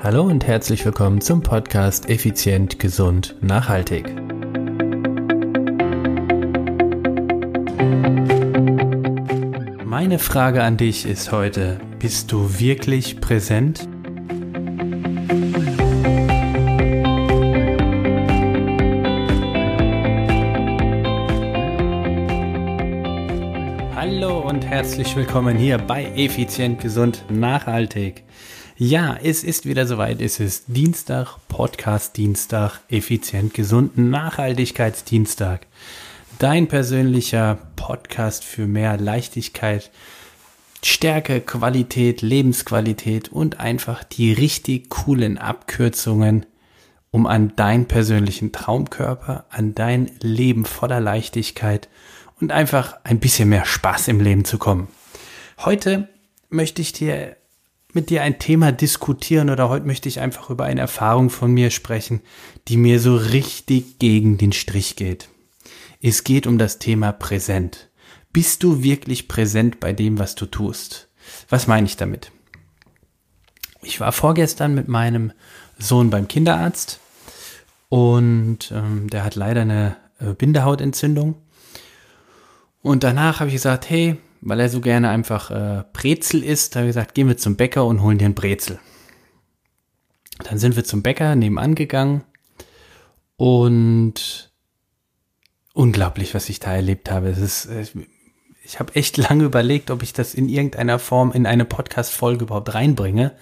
Hallo und herzlich willkommen zum Podcast Effizient, Gesund, Nachhaltig. Meine Frage an dich ist heute, bist du wirklich präsent? Hallo und herzlich willkommen hier bei Effizient, Gesund, Nachhaltig. Ja, es ist wieder soweit. Es ist Dienstag, Podcast Dienstag, effizient, gesund, Nachhaltigkeitsdienstag. Dein persönlicher Podcast für mehr Leichtigkeit, Stärke, Qualität, Lebensqualität und einfach die richtig coolen Abkürzungen, um an deinen persönlichen Traumkörper, an dein Leben voller Leichtigkeit und einfach ein bisschen mehr Spaß im Leben zu kommen. Heute möchte ich dir mit dir ein Thema diskutieren oder heute möchte ich einfach über eine Erfahrung von mir sprechen, die mir so richtig gegen den Strich geht. Es geht um das Thema präsent. Bist du wirklich präsent bei dem, was du tust? Was meine ich damit? Ich war vorgestern mit meinem Sohn beim Kinderarzt und ähm, der hat leider eine äh, Bindehautentzündung. Und danach habe ich gesagt, hey, weil er so gerne einfach äh, Brezel isst, habe ich gesagt, gehen wir zum Bäcker und holen dir ein Brezel. Dann sind wir zum Bäcker nebenan gegangen und unglaublich, was ich da erlebt habe. Es ist, äh, ich habe echt lange überlegt, ob ich das in irgendeiner Form in eine Podcast-Folge überhaupt reinbringe.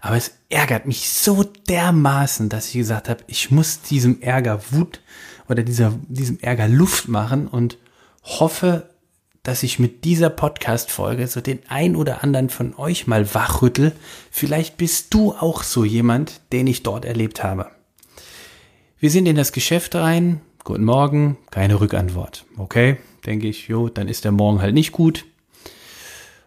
Aber es ärgert mich so dermaßen, dass ich gesagt habe, ich muss diesem Ärger Wut oder dieser, diesem Ärger Luft machen und hoffe, dass ich mit dieser Podcast-Folge so den ein oder anderen von euch mal wachrüttel. Vielleicht bist du auch so jemand, den ich dort erlebt habe. Wir sind in das Geschäft rein. Guten Morgen, keine Rückantwort. Okay, denke ich, jo, dann ist der Morgen halt nicht gut.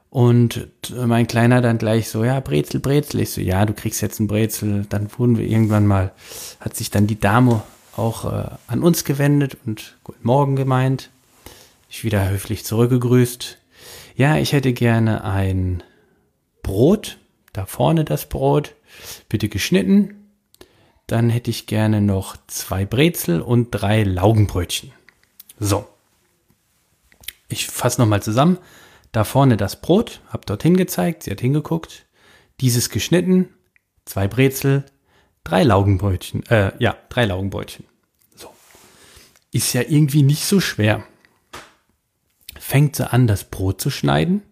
Und mein Kleiner dann gleich so, ja, Brezel, Brezel. Ich so, ja, du kriegst jetzt ein Brezel. Dann wurden wir irgendwann mal, hat sich dann die Dame auch äh, an uns gewendet und Guten Morgen gemeint. Ich wieder höflich zurückgegrüßt. Ja, ich hätte gerne ein Brot, da vorne das Brot, bitte geschnitten. Dann hätte ich gerne noch zwei Brezel und drei Laugenbrötchen. So. Ich fasse nochmal zusammen. Da vorne das Brot, hab dorthin gezeigt, sie hat hingeguckt. Dieses geschnitten, zwei Brezel, drei Laugenbrötchen, äh, ja, drei Laugenbrötchen. So. Ist ja irgendwie nicht so schwer fängt sie an, das Brot zu schneiden,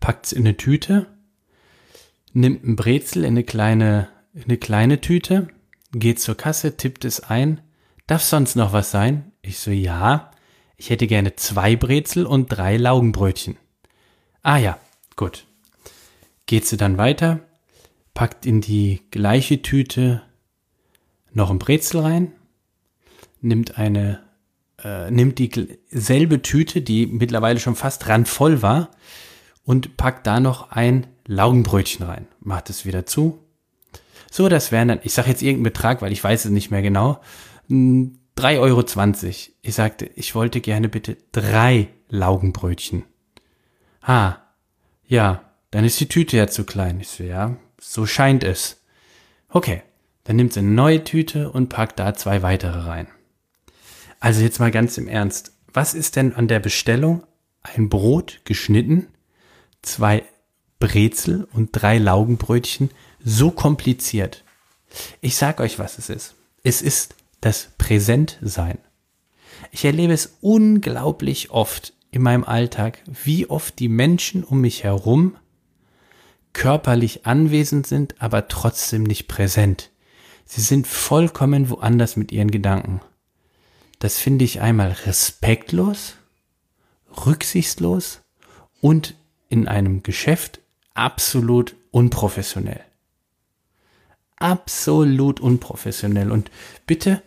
packt es in eine Tüte, nimmt ein Brezel in eine kleine, in eine kleine Tüte, geht zur Kasse, tippt es ein. Darf sonst noch was sein? Ich so, ja. Ich hätte gerne zwei Brezel und drei Laugenbrötchen. Ah ja, gut. Geht sie dann weiter, packt in die gleiche Tüte noch ein Brezel rein, nimmt eine äh, nimmt dieselbe Tüte, die mittlerweile schon fast randvoll war, und packt da noch ein Laugenbrötchen rein. Macht es wieder zu. So, das wären dann, ich sage jetzt irgendeinen Betrag, weil ich weiß es nicht mehr genau, 3,20 Euro. Ich sagte, ich wollte gerne bitte drei Laugenbrötchen. Ah, ja, dann ist die Tüte ja zu klein. Ich so, ja, so scheint es. Okay, dann nimmt sie eine neue Tüte und packt da zwei weitere rein. Also jetzt mal ganz im Ernst. Was ist denn an der Bestellung? Ein Brot geschnitten, zwei Brezel und drei Laugenbrötchen so kompliziert. Ich sag euch, was es ist. Es ist das Präsentsein. Ich erlebe es unglaublich oft in meinem Alltag, wie oft die Menschen um mich herum körperlich anwesend sind, aber trotzdem nicht präsent. Sie sind vollkommen woanders mit ihren Gedanken. Das finde ich einmal respektlos, rücksichtslos und in einem Geschäft absolut unprofessionell. Absolut unprofessionell. Und bitte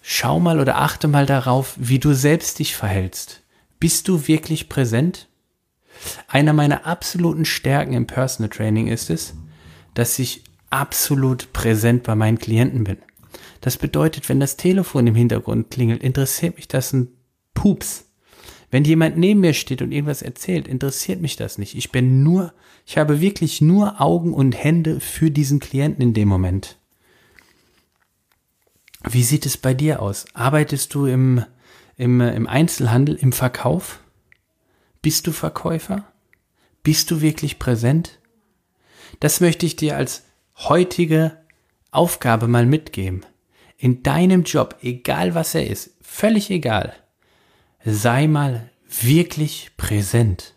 schau mal oder achte mal darauf, wie du selbst dich verhältst. Bist du wirklich präsent? Einer meiner absoluten Stärken im Personal Training ist es, dass ich absolut präsent bei meinen Klienten bin. Das bedeutet, wenn das Telefon im Hintergrund klingelt, interessiert mich das ein Pups. Wenn jemand neben mir steht und irgendwas erzählt, interessiert mich das nicht. Ich bin nur, ich habe wirklich nur Augen und Hände für diesen Klienten in dem Moment. Wie sieht es bei dir aus? Arbeitest du im, im, im Einzelhandel, im Verkauf? Bist du Verkäufer? Bist du wirklich präsent? Das möchte ich dir als heutige Aufgabe mal mitgeben. In deinem Job, egal was er ist, völlig egal, sei mal wirklich präsent.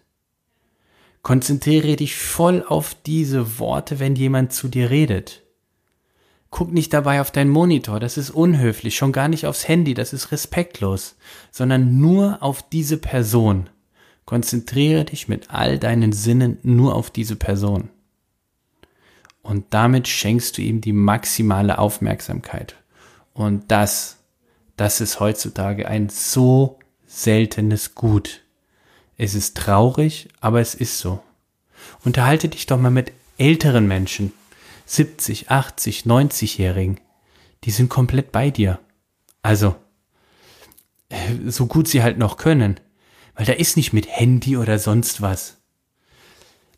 Konzentriere dich voll auf diese Worte, wenn jemand zu dir redet. Guck nicht dabei auf deinen Monitor, das ist unhöflich, schon gar nicht aufs Handy, das ist respektlos, sondern nur auf diese Person. Konzentriere dich mit all deinen Sinnen nur auf diese Person. Und damit schenkst du ihm die maximale Aufmerksamkeit. Und das, das ist heutzutage ein so seltenes Gut. Es ist traurig, aber es ist so. Unterhalte dich doch mal mit älteren Menschen, 70, 80, 90-Jährigen, die sind komplett bei dir. Also, äh, so gut sie halt noch können. Weil da ist nicht mit Handy oder sonst was.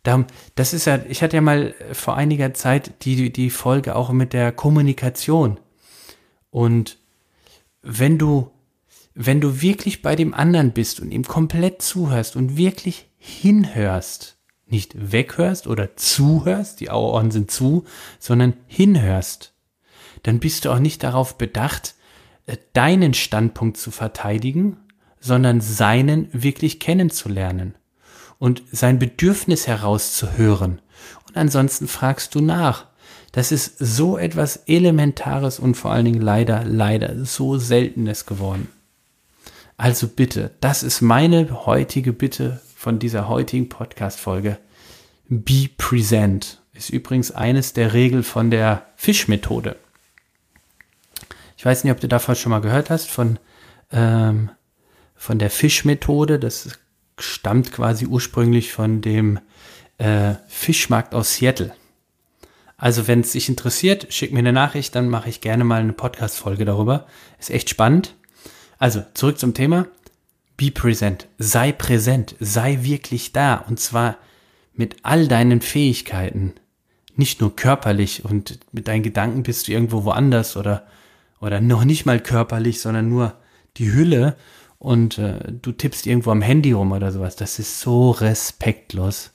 Darum, das ist ja, ich hatte ja mal vor einiger Zeit die, die Folge auch mit der Kommunikation. Und wenn du, wenn du wirklich bei dem anderen bist und ihm komplett zuhörst und wirklich hinhörst, nicht weghörst oder zuhörst, die Ohren sind zu, sondern hinhörst, dann bist du auch nicht darauf bedacht, äh, deinen Standpunkt zu verteidigen, sondern seinen wirklich kennenzulernen und sein Bedürfnis herauszuhören. Und ansonsten fragst du nach. Das ist so etwas Elementares und vor allen Dingen leider, leider so Seltenes geworden. Also bitte, das ist meine heutige Bitte von dieser heutigen Podcast-Folge. Be present ist übrigens eines der Regeln von der Fischmethode. Ich weiß nicht, ob du davon schon mal gehört hast, von, ähm, von der Fischmethode. Das stammt quasi ursprünglich von dem äh, Fischmarkt aus Seattle. Also wenn es dich interessiert, schick mir eine Nachricht, dann mache ich gerne mal eine Podcast-Folge darüber. Ist echt spannend. Also zurück zum Thema. Be present. Sei präsent. Sei wirklich da. Und zwar mit all deinen Fähigkeiten. Nicht nur körperlich und mit deinen Gedanken bist du irgendwo woanders oder, oder noch nicht mal körperlich, sondern nur die Hülle und äh, du tippst irgendwo am Handy rum oder sowas. Das ist so respektlos.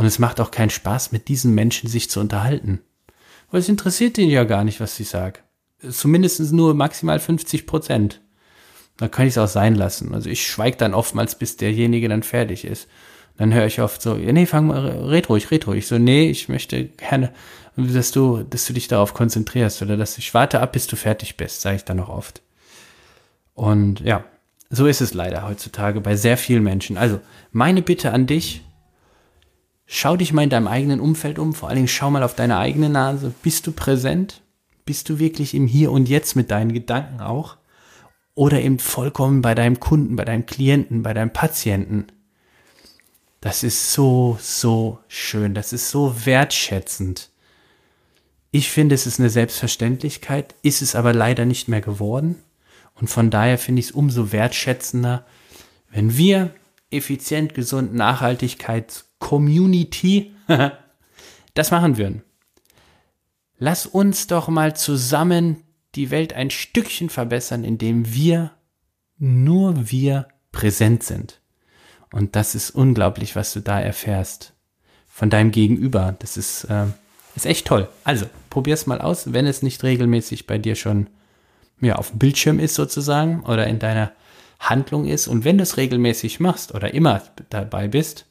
Und es macht auch keinen Spaß, mit diesen Menschen sich zu unterhalten. Weil es interessiert ihn ja gar nicht, was ich sage. Zumindest nur maximal 50 Prozent. Da kann ich es auch sein lassen. Also ich schweige dann oftmals, bis derjenige dann fertig ist. Dann höre ich oft so, nee, fang mal, red ruhig, red ruhig. So, nee, ich möchte gerne, dass du, dass du dich darauf konzentrierst oder dass ich warte ab, bis du fertig bist, sage ich dann auch oft. Und ja, so ist es leider heutzutage bei sehr vielen Menschen. Also, meine Bitte an dich, schau dich mal in deinem eigenen Umfeld um, vor allen Dingen schau mal auf deine eigene Nase. Bist du präsent? Bist du wirklich im Hier und Jetzt mit deinen Gedanken auch? oder eben vollkommen bei deinem Kunden, bei deinem Klienten, bei deinem Patienten. Das ist so, so schön. Das ist so wertschätzend. Ich finde, es ist eine Selbstverständlichkeit, ist es aber leider nicht mehr geworden. Und von daher finde ich es umso wertschätzender, wenn wir effizient, gesund, Nachhaltigkeit, Community das machen würden. Lass uns doch mal zusammen die Welt ein Stückchen verbessern, indem wir, nur wir präsent sind. Und das ist unglaublich, was du da erfährst von deinem Gegenüber. Das ist, äh, ist echt toll. Also, probier's mal aus, wenn es nicht regelmäßig bei dir schon ja, auf dem Bildschirm ist sozusagen oder in deiner Handlung ist. Und wenn du es regelmäßig machst oder immer dabei bist,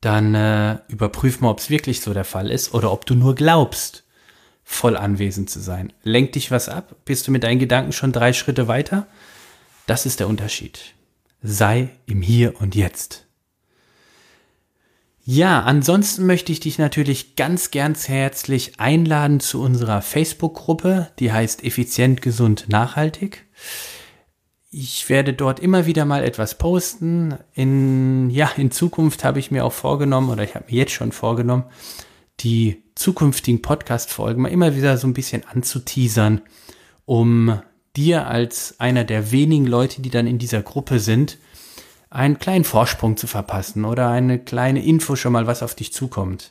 dann äh, überprüf mal, ob es wirklich so der Fall ist oder ob du nur glaubst voll anwesend zu sein. Lenkt dich was ab? Bist du mit deinen Gedanken schon drei Schritte weiter? Das ist der Unterschied. Sei im Hier und Jetzt. Ja, ansonsten möchte ich dich natürlich ganz, ganz herzlich einladen zu unserer Facebook-Gruppe, die heißt Effizient, Gesund, Nachhaltig. Ich werde dort immer wieder mal etwas posten. In, ja, in Zukunft habe ich mir auch vorgenommen, oder ich habe mir jetzt schon vorgenommen, die zukünftigen Podcast-Folgen mal immer wieder so ein bisschen anzuteasern, um dir als einer der wenigen Leute, die dann in dieser Gruppe sind, einen kleinen Vorsprung zu verpassen oder eine kleine Info schon mal, was auf dich zukommt.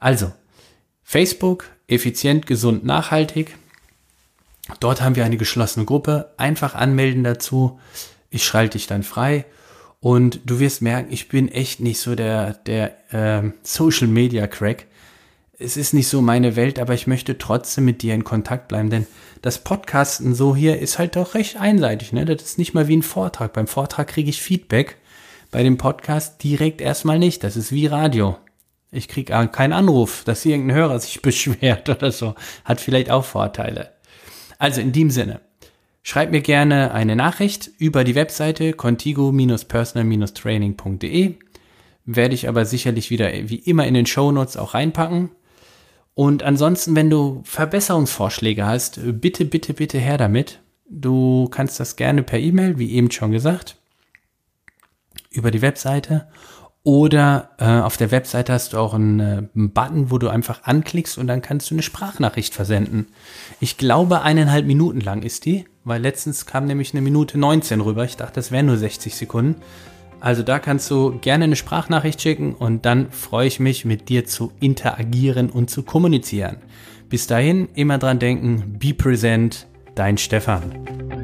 Also, Facebook, effizient, gesund, nachhaltig. Dort haben wir eine geschlossene Gruppe. Einfach anmelden dazu. Ich schalte dich dann frei. Und du wirst merken, ich bin echt nicht so der, der äh, Social Media Crack. Es ist nicht so meine Welt, aber ich möchte trotzdem mit dir in Kontakt bleiben, denn das Podcasten so hier ist halt doch recht einseitig. Ne? Das ist nicht mal wie ein Vortrag. Beim Vortrag kriege ich Feedback, bei dem Podcast direkt erstmal nicht. Das ist wie Radio. Ich kriege keinen Anruf, dass irgendein Hörer sich beschwert oder so. Hat vielleicht auch Vorteile. Also in dem Sinne, schreib mir gerne eine Nachricht über die Webseite contigo-personal-training.de. Werde ich aber sicherlich wieder wie immer in den Show Notes auch reinpacken. Und ansonsten, wenn du Verbesserungsvorschläge hast, bitte, bitte, bitte her damit. Du kannst das gerne per E-Mail, wie eben schon gesagt, über die Webseite. Oder äh, auf der Webseite hast du auch einen, äh, einen Button, wo du einfach anklickst und dann kannst du eine Sprachnachricht versenden. Ich glaube, eineinhalb Minuten lang ist die, weil letztens kam nämlich eine Minute 19 rüber. Ich dachte, das wären nur 60 Sekunden. Also da kannst du gerne eine Sprachnachricht schicken und dann freue ich mich, mit dir zu interagieren und zu kommunizieren. Bis dahin immer dran denken, be present, dein Stefan.